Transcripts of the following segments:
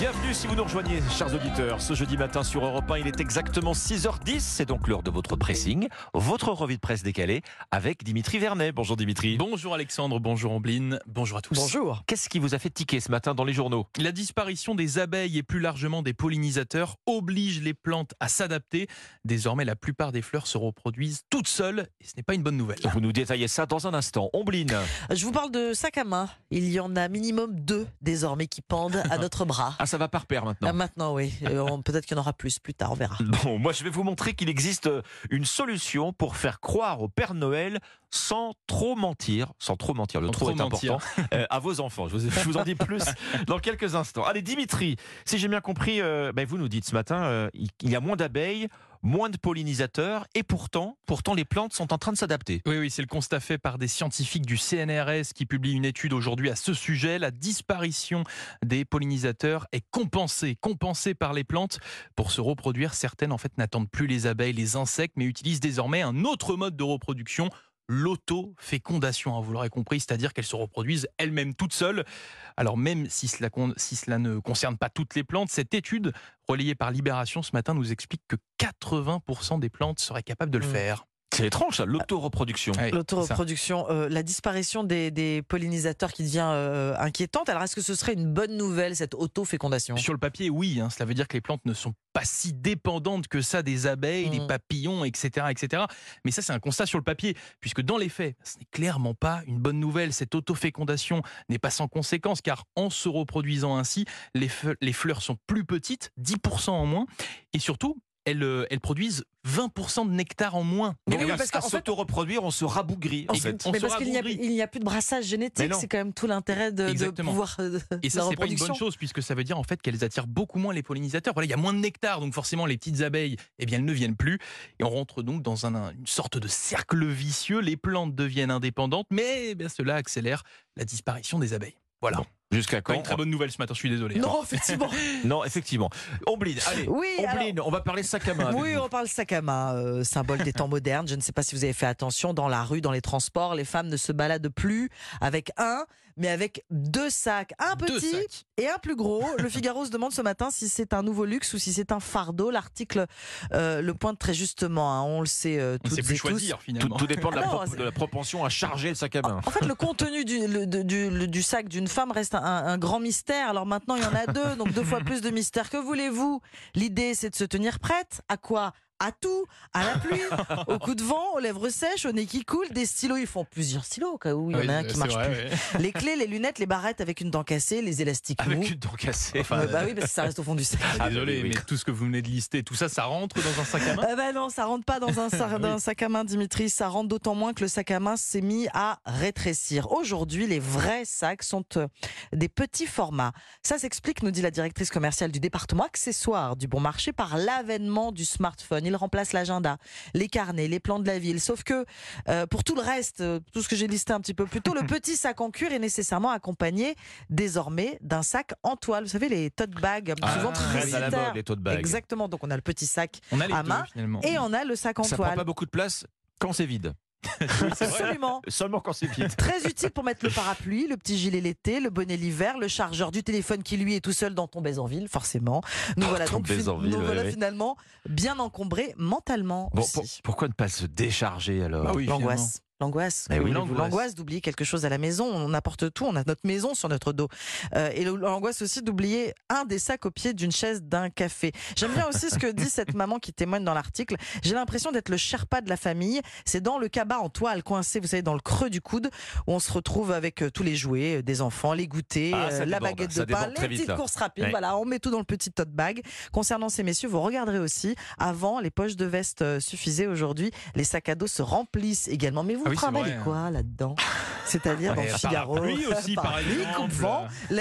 Bienvenue si vous nous rejoignez, chers auditeurs. Ce jeudi matin sur Europe 1, il est exactement 6h10. C'est donc l'heure de votre pressing, votre revue de presse décalée avec Dimitri Vernet. Bonjour Dimitri. Bonjour Alexandre, bonjour Ambline, bonjour à tous. Bonjour. Qu'est-ce qui vous a fait tiquer ce matin dans les journaux? La disparition des abeilles et plus largement des pollinisateurs oblige les plantes à s'adapter. Désormais, la plupart des fleurs se reproduisent toutes seules et ce n'est pas une bonne nouvelle. Vous nous détaillez ça dans un instant. Ombline. Je vous parle de sac à main. Il y en a minimum deux désormais qui pendent à notre bras. Ça va par paire maintenant. Ah, maintenant, oui. Euh, Peut-être qu'il y en aura plus plus tard, on verra. Bon, moi je vais vous montrer qu'il existe euh, une solution pour faire croire au Père Noël sans trop mentir, sans trop mentir, le Sans trop, trop est mentir. important, euh, à vos enfants. Je vous, je vous en dis plus dans quelques instants. Allez, Dimitri, si j'ai bien compris, euh, ben, vous nous dites ce matin, euh, il y a moins d'abeilles, moins de pollinisateurs, et pourtant, pourtant les plantes sont en train de s'adapter. Oui, oui, c'est le constat fait par des scientifiques du CNRS qui publient une étude aujourd'hui à ce sujet. La disparition des pollinisateurs est compensée, compensée par les plantes. Pour se reproduire, certaines en fait n'attendent plus les abeilles, les insectes, mais utilisent désormais un autre mode de reproduction. L'autofécondation, hein, vous l'aurez compris, c'est-à-dire qu'elles se reproduisent elles-mêmes toutes seules. Alors même si cela, con- si cela ne concerne pas toutes les plantes, cette étude relayée par Libération ce matin nous explique que 80% des plantes seraient capables de le Mm. faire. C'est étrange ça, l'autoreproduction. Ça. L'autoreproduction, euh, la disparition des, des pollinisateurs qui devient euh, inquiétante. Alors, est-ce que ce serait une bonne nouvelle, cette autofécondation? Sur le papier, oui, hein, cela veut dire que les plantes ne sont pas si dépendantes que ça des abeilles, des Mhm. papillons, etc., etc. Mais ça, c'est un constat sur le papier, puisque dans les faits, ce n'est clairement pas une bonne nouvelle. Cette autofécondation n'est pas sans conséquence, car en se reproduisant ainsi, les fleurs sont plus petites, 10% en moins, et surtout, elles, euh, elles produisent 20% de nectar en moins. Mais Donc oui, parce à qu'en fait- s'autoreproduire, on se rabougrit. En fait. on mais se parce qu'il n'y a, rabougrit. il n'y a plus de brassage Mais génétique, non. c'est quand même tout l'intérêt de, pouvoir euh, Et ça, c'est pas une bonne chose, puisque ça veut dire en fait qu'elles attirent beaucoup moins les pollinisateurs. Voilà, il y a moins de nectar, donc forcément les petites abeilles, eh bien, elles ne viennent plus. Et on rentre donc dans un- une sorte de cercle vicieux. Les plantes deviennent indépendantes, mais eh bien, cela accélère la disparition des abeilles. Voilà. Bon, Jusqu'à Pas quand une très bonne nouvelle ce matin, je suis désolé. Non, effectivement. Non, effectivement. Ombline, allez. Oui, Ombline, on va parler sac à main. Oui, vous. on parle sac à main, euh, symbole des temps modernes. Je ne sais pas si vous avez fait attention, dans la rue, dans les transports, les femmes ne se baladent plus avec un, mais avec deux sacs. Un petit sacs. et un plus gros. Le Figaro se demande ce matin si c'est un nouveau luxe ou si c'est un fardeau. L'article euh, le pointe très justement. hein. On le sait euh, On ne toutes sait plus tous. choisir Tout, finalement. tout dépend de la, non, pro- c'est- de la propension à charger le sac à main. En fait, le contenu du, le- de- du, le- du sac d'une femme reste un, un grand mystère. Alors maintenant, il y en a deux, donc deux fois plus de mystère. Que voulez-vous? L'idée, c'est de se tenir prête. À quoi? À tout, à la pluie, au coup de vent, aux lèvres sèches, au nez qui coule, des stylos, ils font plusieurs stylos au cas où il y en a un qui marche vrai, plus. Les clés, les lunettes, les barrettes avec une dent cassée, les élastiques mous. Avec une dent cassée. Euh, bah oui, parce que ça reste au fond du sac. Ah, Désolé, oui, oui. mais tout ce que vous venez de lister, tout ça, ça rentre dans un sac à main Ah bah non, ça rentre pas dans un, sac, dans un sac à main, Dimitri. Ça rentre d'autant moins que le sac à main s'est mis à rétrécir. Aujourd'hui, les vrais sacs sont euh, des petits formats. Ça s'explique, nous dit la directrice commerciale du département accessoire du bon marché, par l'avènement du smartphone. Il remplace l'agenda, les carnets, les plans de la ville. Sauf que euh, pour tout le reste, euh, tout ce que j'ai listé un petit peu plus tôt, le petit sac en cuir est nécessairement accompagné désormais d'un sac en toile. Vous savez, les tote bags, Ah, souvent très à la mode, les tote bags. Exactement. Donc on a le petit sac On a les à deux main finalement. et on a le sac en Ça prend toile. pas beaucoup de place quand c'est vide. Absolument. Seulement quand c'est vide. Très utile pour mettre le parapluie, le petit gilet l'été, le bonnet l'hiver, le chargeur du téléphone qui lui est tout seul dans ton baise-en-ville, forcément. Nous voilà donc fin- nous ouais, voilà ouais. finalement bien encombrés mentalement Bon, aussi. pour- pourquoi ne pas se décharger alors? Bah oui, L'angoisse. L'angoisse. Eh oui, l'angoisse. D'oublier quelque chose à la maison. On apporte tout. On a notre maison sur notre dos. Euh, et l'angoisse aussi d'oublier un des sacs au pied d'une chaise d'un café. J'aime bien aussi ce que dit cette maman qui témoigne dans l'article. J'ai l'impression d'être le Sherpa de la famille. C'est dans le cabas en toile coincé, vous savez, dans le creux du coude, où on se retrouve avec euh, tous les jouets euh, des enfants, les goûters, Ah, euh, la déborde, baguette de pain, les petites là. courses rapides. Ouais. Voilà, on met tout dans le petit tote bag. Concernant ces messieurs, vous regarderez aussi. Avant, les poches de veste suffisaient. Aujourd'hui, les sacs à dos se remplissent également. Mais vous oui, c'est travaillez vrai, hein. quoi là-dedans C'est-à-dire dans le un Figaro, parapluie aussi, par parapluie, exemple. coupe-vent, le,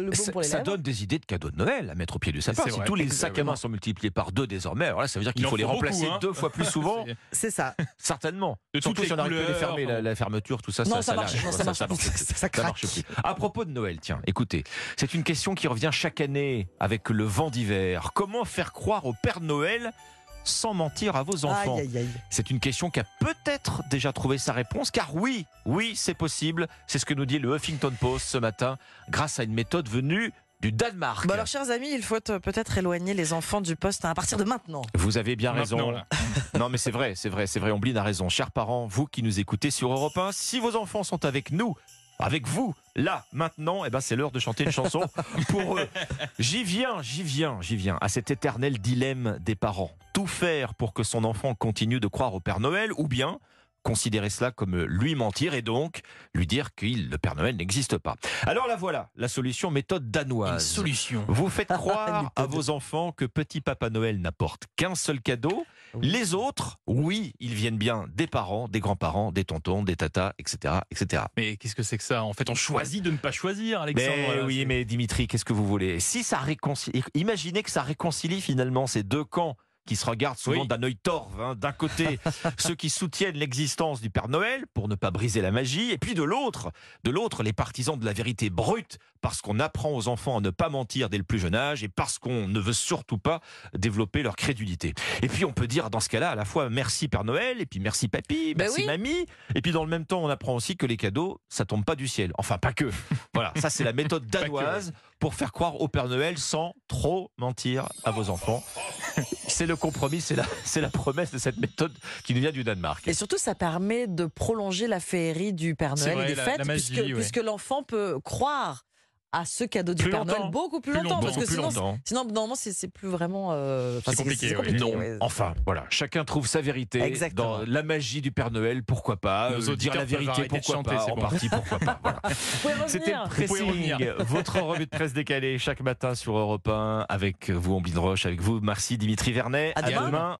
le baume ça, pour les ça lèvres. donne des idées de cadeaux de Noël à mettre au pied du sapin. Si vrai, tous les sacs à main sont multipliés par deux désormais, alors là, ça veut dire qu'il faut les faut beaucoup, remplacer hein. deux fois plus souvent. C'est- ça. Certainement. De toutes Surtout les si on n'arrive plus à les fermer, la, fermeture, tout ça, Non, ça, ça marche, ça marche ça- Ça craque. marche plus. À propos de Noël, tiens, écoutez, c'est une question qui revient chaque année avec le vent d'hiver. Comment faire croire au Père Noël sans mentir à vos enfants Aïe, aïe, aïe. C'est une question qui a peut-être déjà trouvé sa réponse, car oui, oui, c'est possible. C'est ce que nous dit le Huffington Post ce matin, grâce à une méthode venue du Danemark. Bon alors, chers amis, il faut peut-être éloigner les enfants du poste à partir de maintenant. Vous avez bien Maintenant, raison. là. non, mais c'est vrai, c'est vrai, c'est vrai. Ombline a raison. Chers parents, vous qui nous écoutez sur Europe 1, si vos enfants sont avec nous, avec vous, là, maintenant, eh ben, c'est l'heure de chanter une chanson pour eux. J'y viens, j'y viens, j'y viens à cet éternel dilemme des parents. Tout faire pour que son enfant continue de croire au Père Noël ou bien considérer cela comme lui mentir et donc lui dire que le Père Noël n'existe pas. Alors la voilà, la solution méthode Une danoise. solution. Vous faites croire à vos enfants que petit Papa Noël n'apporte qu'un seul cadeau. Oui. Les autres, oui, ils viennent bien des parents, des grands-parents, des tontons, des tatas, etc. etc. Mais qu'est-ce que c'est que ça? En fait, on choisit de ne pas choisir, Alexandre. Mais Voilà, oui, mais Dimitri, qu'est-ce que vous voulez? Si ça réconcilie, imaginez que ça réconcilie finalement ces deux camps qui se regardent souvent Oui. d'un œil torve. hein. D'un côté, ceux qui soutiennent l'existence du Père Noël pour ne pas briser la magie, et puis de l'autre, de l'autre, les partisans de la vérité brute, parce qu'on apprend aux enfants à ne pas mentir dès le plus jeune âge, et parce qu'on ne veut surtout pas développer leur crédulité. Et puis on peut dire dans ce cas-là à la fois merci Père Noël, et puis merci papy, Ben merci oui. mamie, et puis dans le même temps on apprend aussi que les cadeaux, ça tombe pas du ciel. Enfin pas que. Voilà, ça c'est la méthode danoise pour faire croire au Père Noël sans trop mentir à vos enfants. C'est le compromis, c'est la, c'est la promesse de cette méthode qui nous vient du Danemark. Et surtout, ça permet de prolonger la féerie du Père C'est Noël vrai, et des la- fêtes, la magie, puisque, ouais. puisque l'enfant peut croire à ce cadeau du Plus Père. Noël beaucoup plus, Plus longtemps. longtemps, Parce que plus sinon, longtemps. sinon normalement, c'est plus vraiment. euh, C'est compliqué, oui. Non. ouais. Enfin, voilà, chacun trouve sa vérité Exactement. dans la magie du Père Noël, pourquoi pas Nos Euh, Dire la vérité, pourquoi chanter, pas c'est En bon. partie, pourquoi pas voilà. C'était le pressing, votre revue de presse décalée chaque matin sur Europe 1 avec vous, Omblin Roche, avec vous, merci Dimitri Vernet. À demain. demain